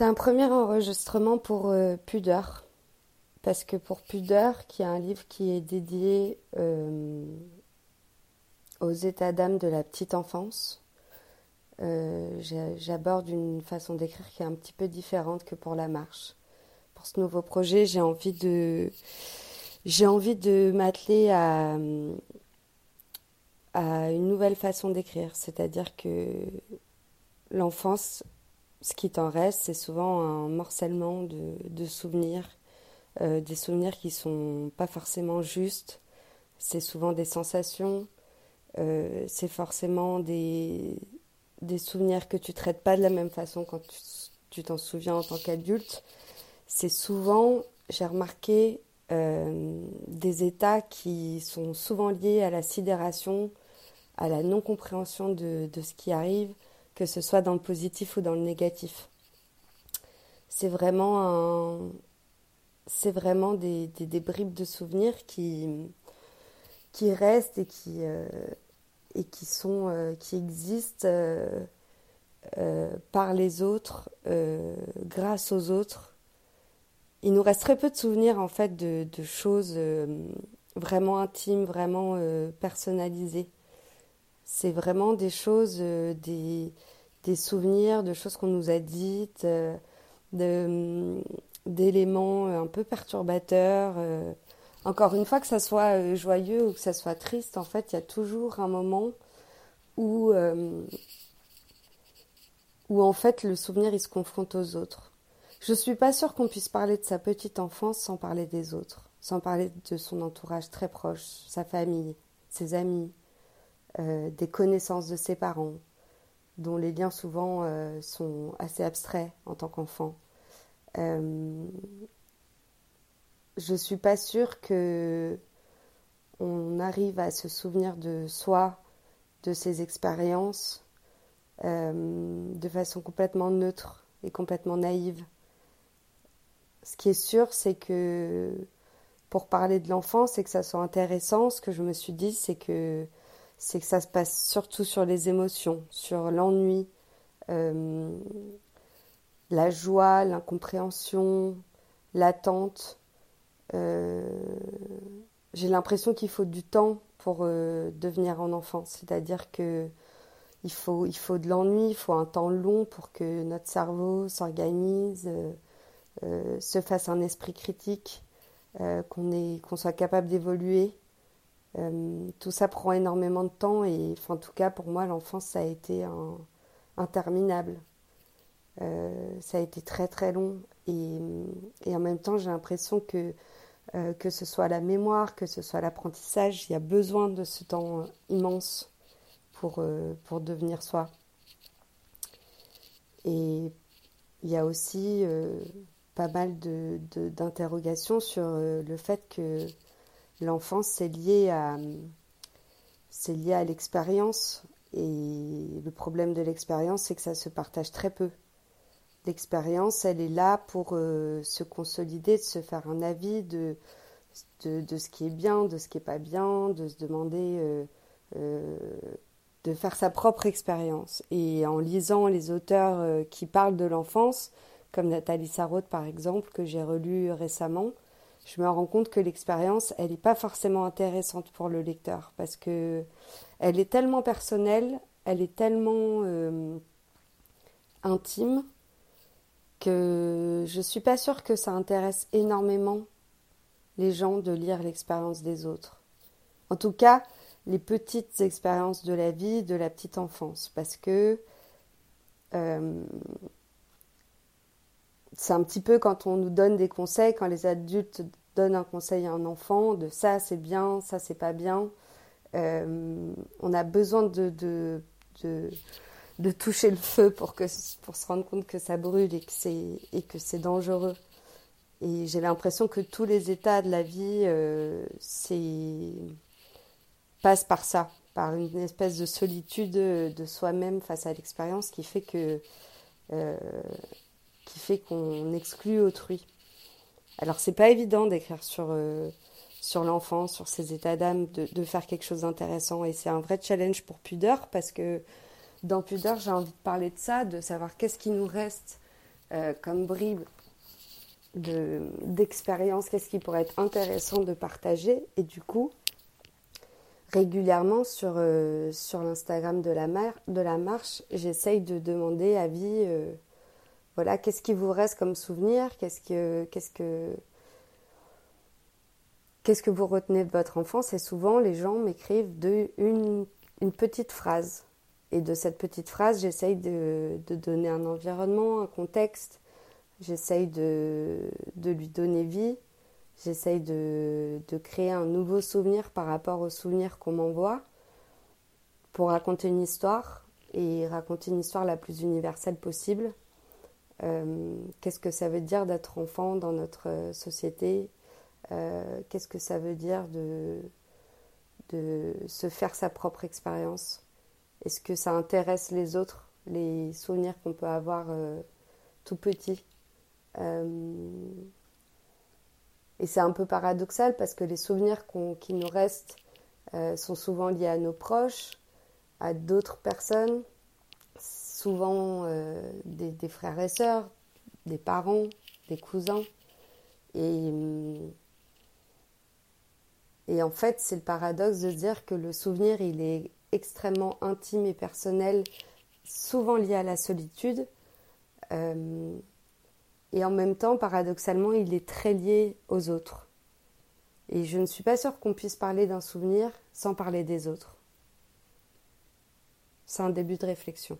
C'est un premier enregistrement pour euh, Pudeur. Parce que pour Pudeur, qui est un livre qui est dédié euh, aux états d'âme de la petite enfance, euh, j'aborde une façon d'écrire qui est un petit peu différente que pour la marche. Pour ce nouveau projet, j'ai envie de j'ai envie de m'atteler à, à une nouvelle façon d'écrire, c'est-à-dire que l'enfance ce qui t'en reste, c'est souvent un morcellement de, souvenirs, euh, des souvenirs qui sont pas forcément justes. C'est souvent des sensations, euh, c'est forcément des, souvenirs que tu traites pas de la même façon quand tu t'en souviens en tant qu'adulte. C'est souvent, j'ai remarqué, euh, des états qui sont souvent liés à la sidération, à la non-compréhension de ce qui arrive, que ce soit dans le positif ou dans le négatif. C'est vraiment des, bribes de souvenirs qui, restent et qui, euh, euh, existent euh, par les autres, grâce aux autres. Il nous reste très peu de souvenirs en fait de choses vraiment intimes, vraiment personnalisées. C'est vraiment des choses, des, des souvenirs de choses qu'on nous a dites, euh, mm, d'éléments un peu perturbateurs. Euh. Encore une fois, que ça soit euh, joyeux ou que ça soit triste, en fait, il y a toujours un moment où, où en fait le souvenir il se confronte aux autres. Je suis pas sûre qu'on puisse parler de sa petite enfance sans parler des autres, sans parler de son entourage très proche, sa famille, ses amis, des connaissances de ses parents, dont les liens souvent euh, sont assez abstraits en tant qu'enfant. Euh, je suis pas sûre que on arrive à se souvenir de soi, de ses expériences, euh, de façon complètement neutre et complètement naïve. Ce qui est sûr, c'est que pour parler de l'enfance et que ça soit intéressant, ce que je me suis dit, c'est que c'est que ça se passe surtout sur les émotions, sur l'ennui, euh, la joie, l'incompréhension, l'attente. Euh, j'ai l'impression qu'il faut du temps pour euh, devenir un enfant, c'est-à-dire que il faut, il faut de l'ennui, il faut un temps long pour que notre cerveau s'organise, se fasse un esprit critique, qu'on qu'on soit capable d'évoluer. Euh, tout ça prend énormément de temps et en tout cas pour moi l'enfance ça a été interminable. Euh, ça a été très très long et, en même temps j'ai l'impression que euh, que ce soit la mémoire, que ce soit l'apprentissage, il y a besoin de ce temps immense pour, pour devenir soi. Et il y a aussi pas mal d'interrogations de, sur le fait que l'enfance, c'est lié à, c'est lié à l'expérience. Et le problème de l'expérience, c'est que ça se partage très peu. L'expérience, elle est là pour euh, se consolider, de se faire un avis de, de, ce qui est bien, de ce qui n'est pas bien, de se demander, euh, euh, de faire sa propre expérience. Et en lisant les auteurs qui parlent de l'enfance, comme Nathalie Sarraute par exemple, que j'ai relu récemment, je me rends compte que l'expérience, elle n'est pas forcément intéressante pour le lecteur parce que elle est tellement personnelle, elle est tellement euh, intime que je suis pas sûre que ça intéresse énormément les gens de lire l'expérience des autres. En tout cas, les petites expériences de la vie, de la petite enfance, parce que euh, c'est un petit peu quand on nous donne des conseils, quand les adultes donnent un conseil à un enfant de ça c'est bien, ça c'est pas bien. Euh, on a besoin de, toucher le feu pour, se rendre compte que ça brûle et que c'est, que c'est dangereux. Et j'ai l'impression que tous les états de la vie euh, passent par ça, par une espèce de solitude de soi-même face à l'expérience qui fait que euh, qui fait qu'on exclut autrui. Alors c'est pas évident d'écrire sur, euh, sur l'enfant, sur ses états d'âme, de, de, faire quelque chose d'intéressant et c'est un vrai challenge pour Pudeur parce que dans Pudeur j'ai envie de parler de ça, de savoir qu'est-ce qui nous reste euh, comme bribes d'expérience, qu'est-ce qui pourrait être intéressant de partager. Et du coup, régulièrement sur, euh, sur l'Instagram de la, de la marche, j'essaye de demander avis, voilà, qu'est-ce qui vous reste comme souvenir, qu'est-ce que, qu'est-ce que, qu'est-ce que vous retenez de votre enfance? Et souvent, les gens m'écrivent une, une petite phrase. Et de cette petite phrase, j'essaye de, de, donner un environnement, un contexte. J'essaye de, de lui donner vie. J'essaye de, de, créer un nouveau souvenir par rapport au souvenir qu'on m'envoie pour raconter une histoire et raconter une histoire la plus universelle possible. Euh, qu'est-ce que ça veut dire d'être enfant dans notre société? Euh, Qu'est-ce que ça veut dire de, de se faire sa propre expérience? Est-ce que ça intéresse les autres, les souvenirs qu'on peut avoir euh, tout petit? Euh, Et c'est un peu paradoxal parce que les souvenirs qui nous restent euh, sont souvent liés à nos proches, à d'autres personnes, souvent des, des, frères et sœurs, des parents, des cousins. Et et en fait, c'est le paradoxe de dire que le souvenir, il est extrêmement intime et personnel, souvent lié à la solitude. Euh, et en même temps, paradoxalement, il est très lié aux autres. Et je ne suis pas sûre qu'on puisse parler d'un souvenir sans parler des autres. C'est un début de réflexion.